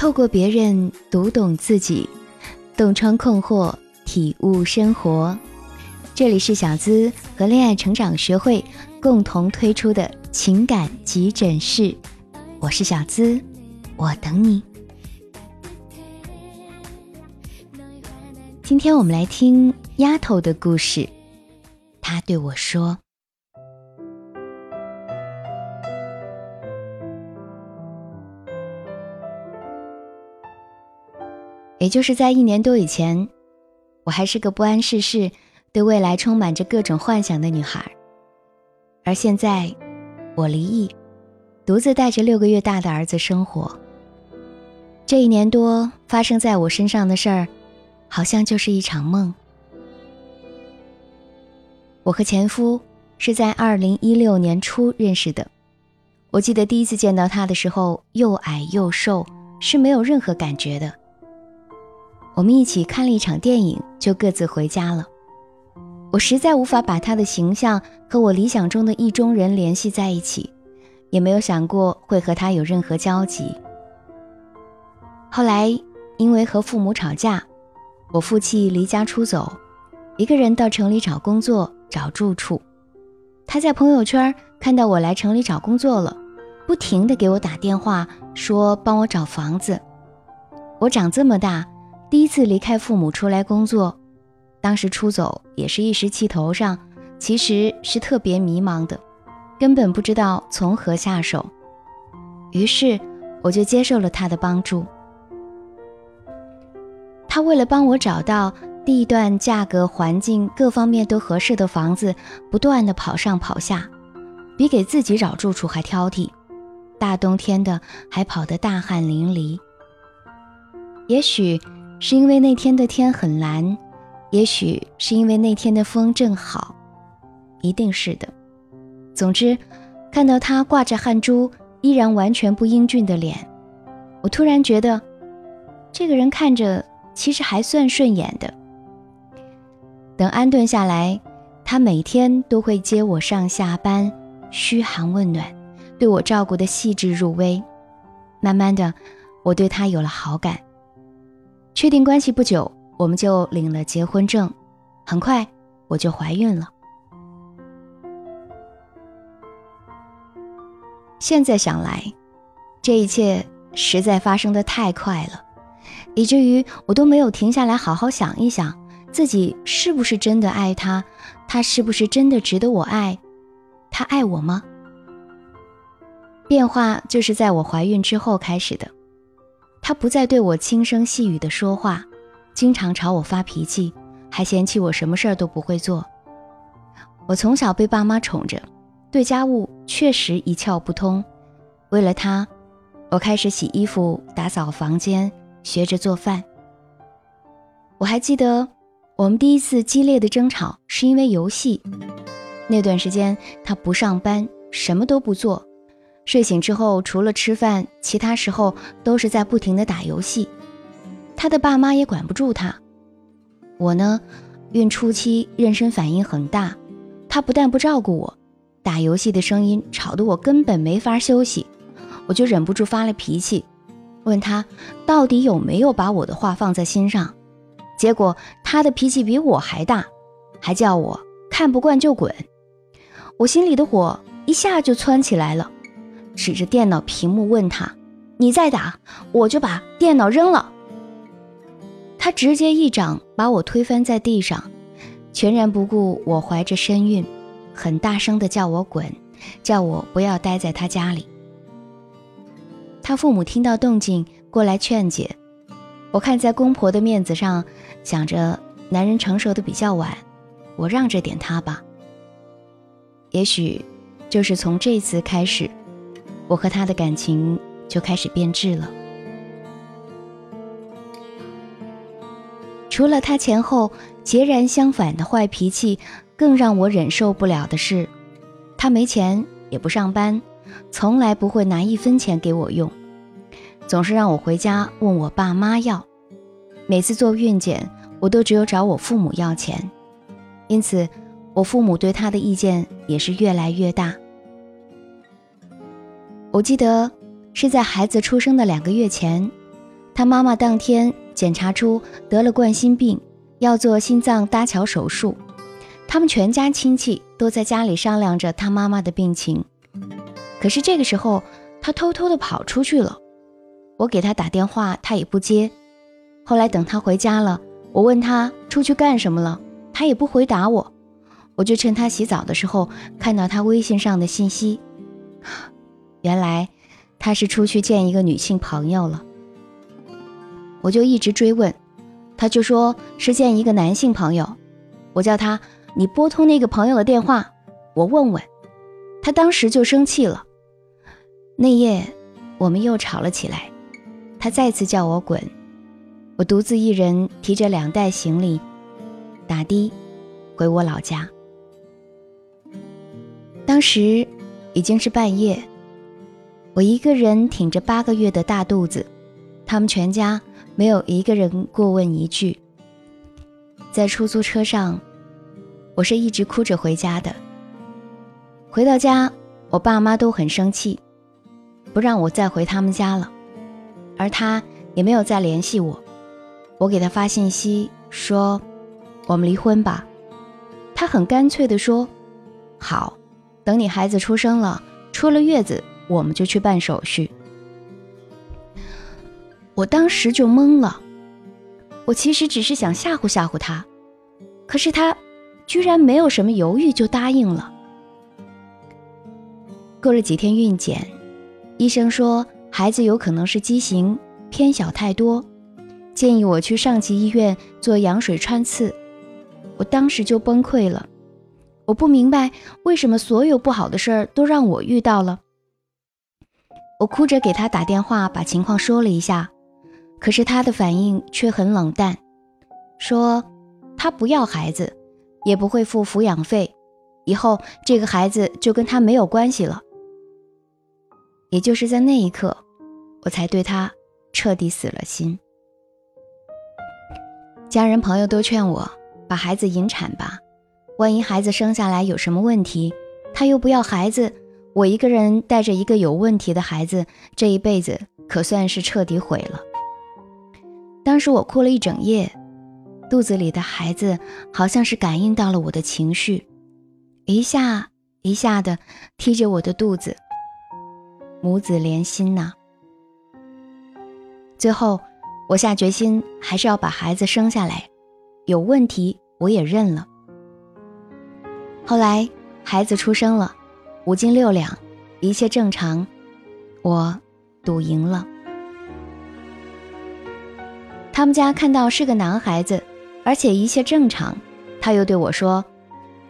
透过别人读懂自己，洞穿困惑，体悟生活。这里是小资和恋爱成长学会共同推出的情感急诊室，我是小资，我等你。今天我们来听丫头的故事，她对我说。也就是在一年多以前，我还是个不谙世事、对未来充满着各种幻想的女孩。而现在，我离异，独自带着六个月大的儿子生活。这一年多发生在我身上的事儿，好像就是一场梦。我和前夫是在二零一六年初认识的。我记得第一次见到他的时候，又矮又瘦，是没有任何感觉的。我们一起看了一场电影，就各自回家了。我实在无法把他的形象和我理想中的意中人联系在一起，也没有想过会和他有任何交集。后来因为和父母吵架，我负气离家出走，一个人到城里找工作、找住处。他在朋友圈看到我来城里找工作了，不停的给我打电话说帮我找房子。我长这么大。第一次离开父母出来工作，当时出走也是一时气头上，其实是特别迷茫的，根本不知道从何下手。于是我就接受了他的帮助。他为了帮我找到地段、价格、环境各方面都合适的房子，不断的跑上跑下，比给自己找住处还挑剔，大冬天的还跑得大汗淋漓。也许。是因为那天的天很蓝，也许是因为那天的风正好，一定是的。总之，看到他挂着汗珠，依然完全不英俊的脸，我突然觉得，这个人看着其实还算顺眼的。等安顿下来，他每天都会接我上下班，嘘寒问暖，对我照顾的细致入微。慢慢的，我对他有了好感。确定关系不久，我们就领了结婚证，很快我就怀孕了。现在想来，这一切实在发生的太快了，以至于我都没有停下来好好想一想，自己是不是真的爱他，他是不是真的值得我爱，他爱我吗？变化就是在我怀孕之后开始的。他不再对我轻声细语的说话，经常朝我发脾气，还嫌弃我什么事儿都不会做。我从小被爸妈宠着，对家务确实一窍不通。为了他，我开始洗衣服、打扫房间，学着做饭。我还记得我们第一次激烈的争吵是因为游戏。那段时间他不上班，什么都不做。睡醒之后，除了吃饭，其他时候都是在不停的打游戏。他的爸妈也管不住他。我呢，孕初期妊娠反应很大，他不但不照顾我，打游戏的声音吵得我根本没法休息，我就忍不住发了脾气，问他到底有没有把我的话放在心上。结果他的脾气比我还大，还叫我看不惯就滚。我心里的火一下就窜起来了。指着电脑屏幕问他：“你再打，我就把电脑扔了。”他直接一掌把我推翻在地上，全然不顾我怀着身孕，很大声的叫我滚，叫我不要待在他家里。他父母听到动静过来劝解，我看在公婆的面子上，想着男人成熟的比较晚，我让着点他吧。也许，就是从这次开始。我和他的感情就开始变质了。除了他前后截然相反的坏脾气，更让我忍受不了的是，他没钱也不上班，从来不会拿一分钱给我用，总是让我回家问我爸妈要。每次做孕检，我都只有找我父母要钱，因此我父母对他的意见也是越来越大。我记得是在孩子出生的两个月前，他妈妈当天检查出得了冠心病，要做心脏搭桥手术。他们全家亲戚都在家里商量着他妈妈的病情。可是这个时候，他偷偷的跑出去了。我给他打电话，他也不接。后来等他回家了，我问他出去干什么了，他也不回答我。我就趁他洗澡的时候看到他微信上的信息，原来他是出去见一个女性朋友了。我就一直追问，他就说是见一个男性朋友。我叫他，你拨通那个朋友的电话，我问问。他当时就生气了。那夜我们又吵了起来，他再次叫我滚。我独自一人提着两袋行李，打的回我老家。当时已经是半夜，我一个人挺着八个月的大肚子，他们全家没有一个人过问一句。在出租车上，我是一直哭着回家的。回到家，我爸妈都很生气，不让我再回他们家了，而他也没有再联系我。我给他发信息说：“我们离婚吧。”他很干脆地说：“好。”等你孩子出生了，出了月子，我们就去办手续。我当时就懵了，我其实只是想吓唬吓唬他，可是他居然没有什么犹豫就答应了。过了几天孕检，医生说孩子有可能是畸形，偏小太多，建议我去上级医院做羊水穿刺。我当时就崩溃了。我不明白为什么所有不好的事儿都让我遇到了。我哭着给他打电话，把情况说了一下，可是他的反应却很冷淡，说他不要孩子，也不会付抚养费，以后这个孩子就跟他没有关系了。也就是在那一刻，我才对他彻底死了心。家人朋友都劝我把孩子引产吧。万一孩子生下来有什么问题，他又不要孩子，我一个人带着一个有问题的孩子，这一辈子可算是彻底毁了。当时我哭了一整夜，肚子里的孩子好像是感应到了我的情绪，一下一下的踢着我的肚子，母子连心呐。最后，我下决心还是要把孩子生下来，有问题我也认了。后来，孩子出生了，五斤六两，一切正常，我赌赢了。他们家看到是个男孩子，而且一切正常，他又对我说，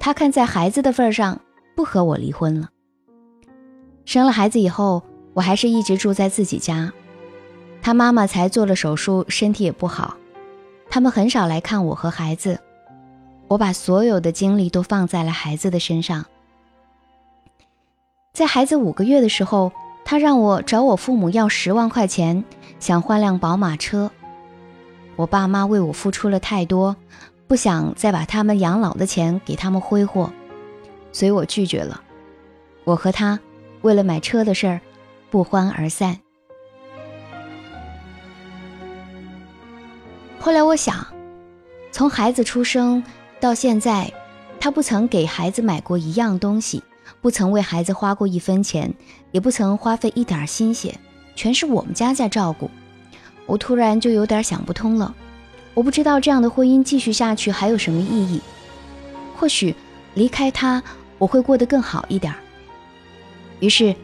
他看在孩子的份上，不和我离婚了。生了孩子以后，我还是一直住在自己家，他妈妈才做了手术，身体也不好，他们很少来看我和孩子。我把所有的精力都放在了孩子的身上。在孩子五个月的时候，他让我找我父母要十万块钱，想换辆宝马车。我爸妈为我付出了太多，不想再把他们养老的钱给他们挥霍，所以我拒绝了。我和他为了买车的事儿不欢而散。后来我想，从孩子出生。到现在，他不曾给孩子买过一样东西，不曾为孩子花过一分钱，也不曾花费一点心血，全是我们家在照顾。我突然就有点想不通了，我不知道这样的婚姻继续下去还有什么意义。或许离开他，我会过得更好一点。于是，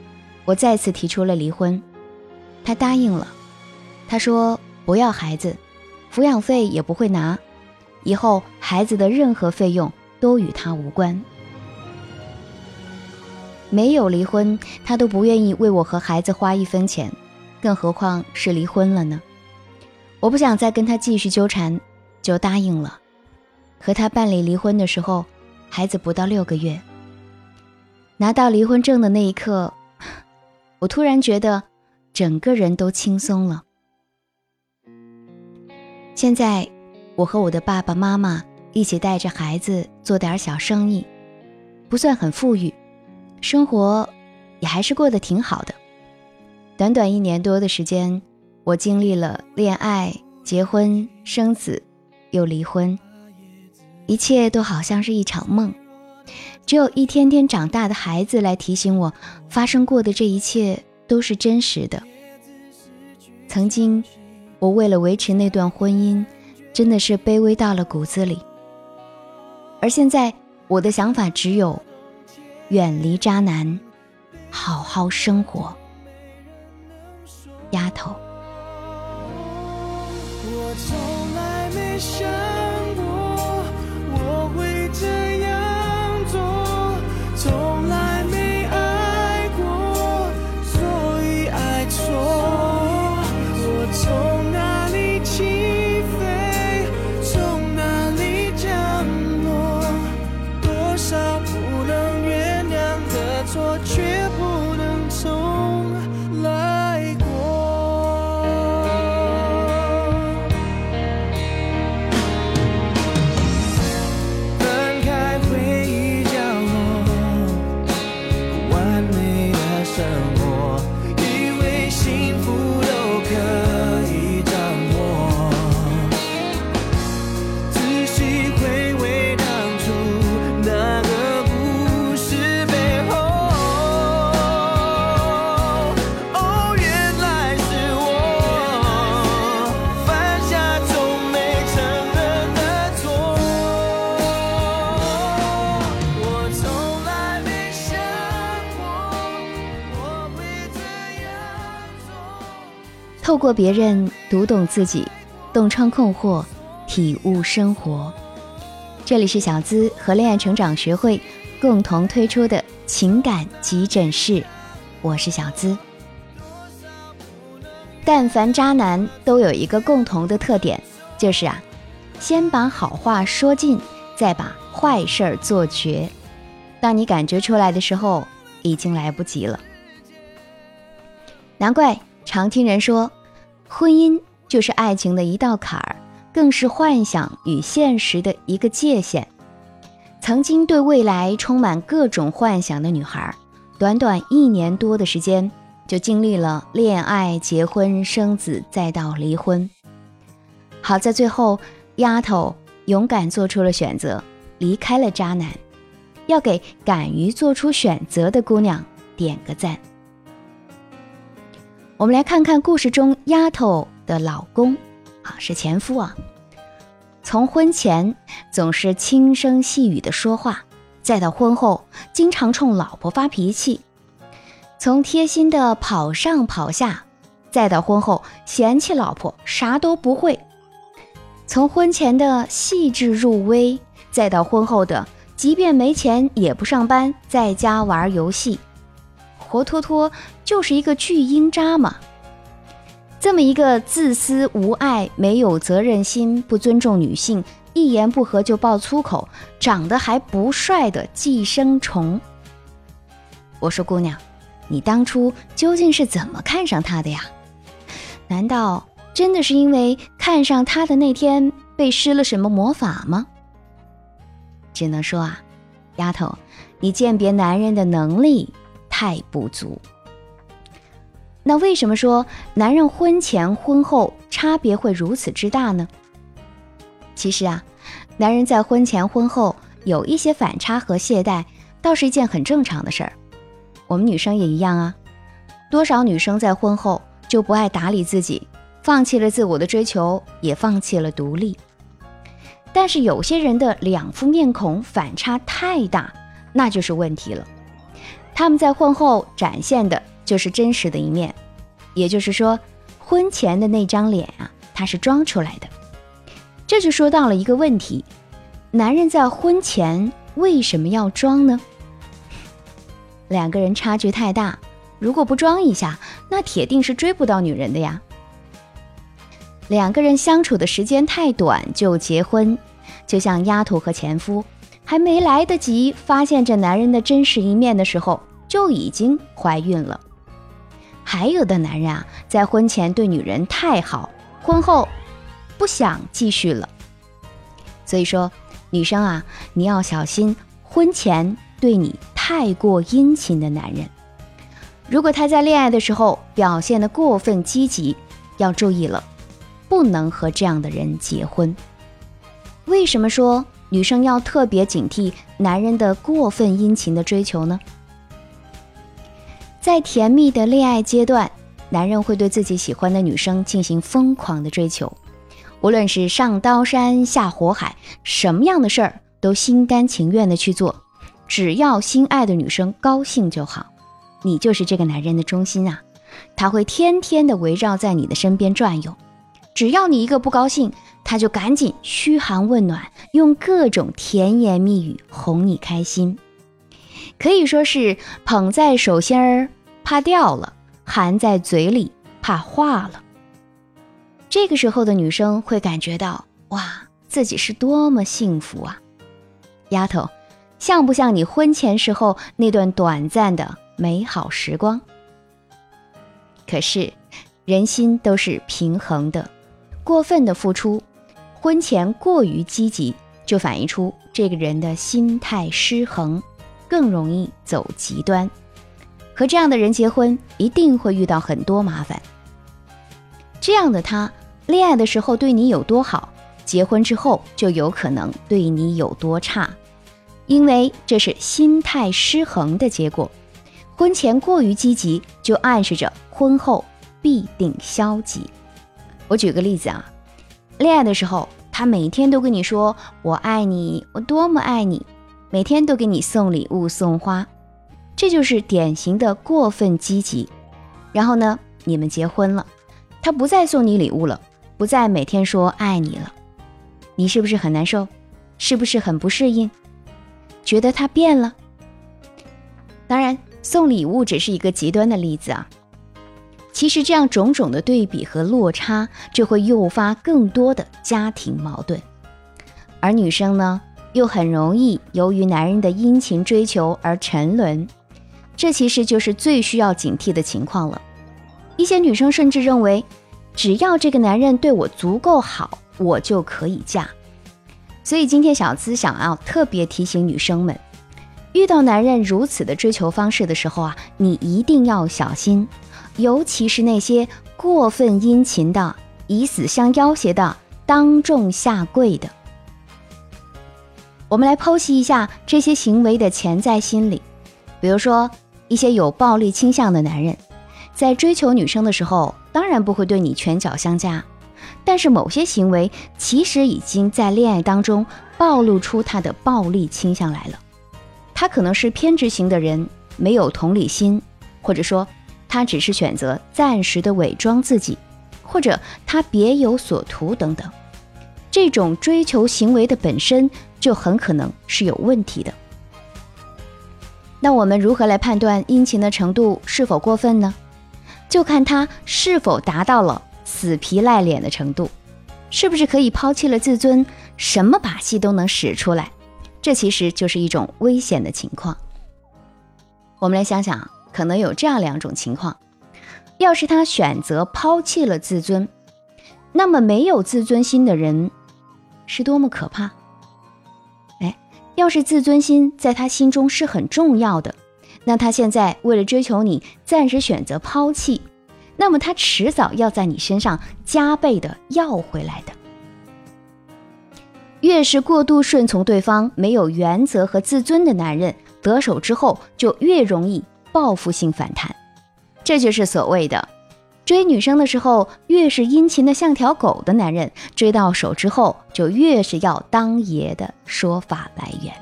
我再次提出了离婚，他答应了。他说不要孩子，抚养费也不会拿。以后孩子的任何费用都与他无关。没有离婚，他都不愿意为我和孩子花一分钱，更何况是离婚了呢？我不想再跟他继续纠缠，就答应了。和他办理离婚的时候，孩子不到六个月。拿到离婚证的那一刻，我突然觉得整个人都轻松了。现在。我和我的爸爸妈妈一起带着孩子做点小生意，不算很富裕，生活也还是过得挺好的。短短一年多的时间，我经历了恋爱、结婚、生子，又离婚，一切都好像是一场梦。只有一天天长大的孩子来提醒我，发生过的这一切都是真实的。曾经，我为了维持那段婚姻，真的是卑微到了骨子里。而现在，我的想法只有远离渣男，好好生活。丫头。我从来没想过别人读懂自己，洞穿困惑，体悟生活。这里是小资和恋爱成长学会共同推出的情感急诊室，我是小资。但凡渣男都有一个共同的特点，就是啊，先把好话说尽，再把坏事儿做绝。当你感觉出来的时候，已经来不及了。难怪常听人说。婚姻就是爱情的一道坎儿，更是幻想与现实的一个界限。曾经对未来充满各种幻想的女孩，短短一年多的时间，就经历了恋爱、结婚、生子，再到离婚。好在最后，丫头勇敢做出了选择，离开了渣男。要给敢于做出选择的姑娘点个赞。我们来看看故事中丫头的老公，啊，是前夫啊。从婚前总是轻声细语的说话，再到婚后经常冲老婆发脾气；从贴心的跑上跑下，再到婚后嫌弃老婆啥都不会；从婚前的细致入微，再到婚后的即便没钱也不上班，在家玩游戏。活脱脱就是一个巨婴渣嘛！这么一个自私无爱、没有责任心、不尊重女性、一言不合就爆粗口、长得还不帅的寄生虫。我说姑娘，你当初究竟是怎么看上他的呀？难道真的是因为看上他的那天被施了什么魔法吗？只能说啊，丫头，你鉴别男人的能力。太不足。那为什么说男人婚前婚后差别会如此之大呢？其实啊，男人在婚前婚后有一些反差和懈怠，倒是一件很正常的事儿。我们女生也一样啊，多少女生在婚后就不爱打理自己，放弃了自我的追求，也放弃了独立。但是有些人的两副面孔反差太大，那就是问题了。他们在婚后展现的就是真实的一面，也就是说，婚前的那张脸啊，他是装出来的。这就说到了一个问题：男人在婚前为什么要装呢？两个人差距太大，如果不装一下，那铁定是追不到女人的呀。两个人相处的时间太短就结婚，就像丫头和前夫。还没来得及发现这男人的真实一面的时候，就已经怀孕了。还有的男人啊，在婚前对女人太好，婚后不想继续了。所以说，女生啊，你要小心婚前对你太过殷勤的男人。如果他在恋爱的时候表现的过分积极，要注意了，不能和这样的人结婚。为什么说女生要特别警惕男人的过分殷勤的追求呢？在甜蜜的恋爱阶段，男人会对自己喜欢的女生进行疯狂的追求，无论是上刀山下火海，什么样的事儿都心甘情愿的去做，只要心爱的女生高兴就好。你就是这个男人的中心啊，他会天天的围绕在你的身边转悠，只要你一个不高兴，他就赶紧嘘寒问暖，用各种甜言蜜语哄你开心，可以说是捧在手心儿。怕掉了，含在嘴里怕化了。这个时候的女生会感觉到，哇，自己是多么幸福啊！丫头，像不像你婚前时候那段短暂的美好时光？可是，人心都是平衡的，过分的付出，婚前过于积极，就反映出这个人的心态失衡，更容易走极端。和这样的人结婚，一定会遇到很多麻烦。这样的他，恋爱的时候对你有多好，结婚之后就有可能对你有多差，因为这是心态失衡的结果。婚前过于积极，就暗示着婚后必定消极。我举个例子啊，恋爱的时候，他每天都跟你说“我爱你，我多么爱你”，每天都给你送礼物送花。这就是典型的过分积极，然后呢，你们结婚了，他不再送你礼物了，不再每天说爱你了，你是不是很难受？是不是很不适应？觉得他变了？当然，送礼物只是一个极端的例子啊。其实这样种种的对比和落差，就会诱发更多的家庭矛盾，而女生呢，又很容易由于男人的殷勤追求而沉沦。这其实就是最需要警惕的情况了。一些女生甚至认为，只要这个男人对我足够好，我就可以嫁。所以今天小资想要特别提醒女生们，遇到男人如此的追求方式的时候啊，你一定要小心，尤其是那些过分殷勤的、以死相要挟的、当众下跪的。我们来剖析一下这些行为的潜在心理，比如说。一些有暴力倾向的男人，在追求女生的时候，当然不会对你拳脚相加，但是某些行为其实已经在恋爱当中暴露出他的暴力倾向来了。他可能是偏执型的人，没有同理心，或者说他只是选择暂时的伪装自己，或者他别有所图等等。这种追求行为的本身就很可能是有问题的。那我们如何来判断殷勤的程度是否过分呢？就看他是否达到了死皮赖脸的程度，是不是可以抛弃了自尊，什么把戏都能使出来？这其实就是一种危险的情况。我们来想想，可能有这样两种情况：要是他选择抛弃了自尊，那么没有自尊心的人是多么可怕！要是自尊心在他心中是很重要的，那他现在为了追求你，暂时选择抛弃，那么他迟早要在你身上加倍的要回来的。越是过度顺从对方、没有原则和自尊的男人，得手之后就越容易报复性反弹，这就是所谓的。追女生的时候，越是殷勤的像条狗的男人，追到手之后就越是要当爷的说法来源。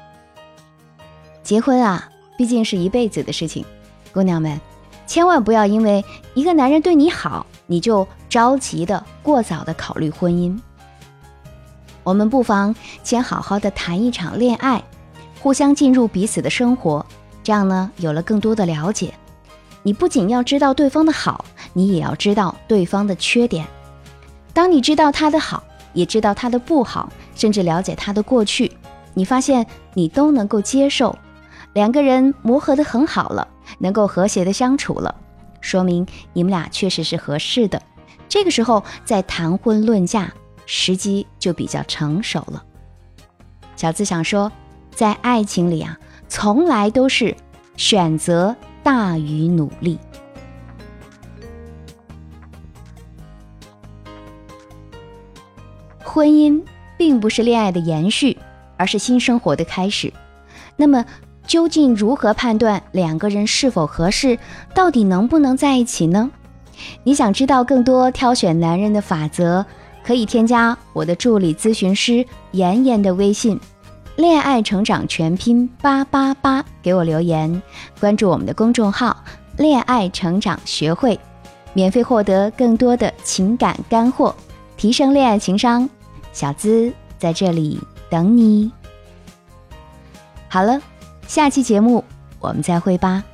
结婚啊，毕竟是一辈子的事情，姑娘们，千万不要因为一个男人对你好，你就着急的过早的考虑婚姻。我们不妨先好好的谈一场恋爱，互相进入彼此的生活，这样呢，有了更多的了解。你不仅要知道对方的好，你也要知道对方的缺点。当你知道他的好，也知道他的不好，甚至了解他的过去，你发现你都能够接受，两个人磨合的很好了，能够和谐的相处了，说明你们俩确实是合适的。这个时候再谈婚论嫁，时机就比较成熟了。小资想说，在爱情里啊，从来都是选择。大于努力。婚姻并不是恋爱的延续，而是新生活的开始。那么，究竟如何判断两个人是否合适，到底能不能在一起呢？你想知道更多挑选男人的法则，可以添加我的助理咨询师妍妍的微信“恋爱成长全拼八八八”，给我留言，关注我们的公众号“恋爱成长学会”，免费获得更多的情感干货，提升恋爱情商。小资在这里等你。好了，下期节目我们再会吧。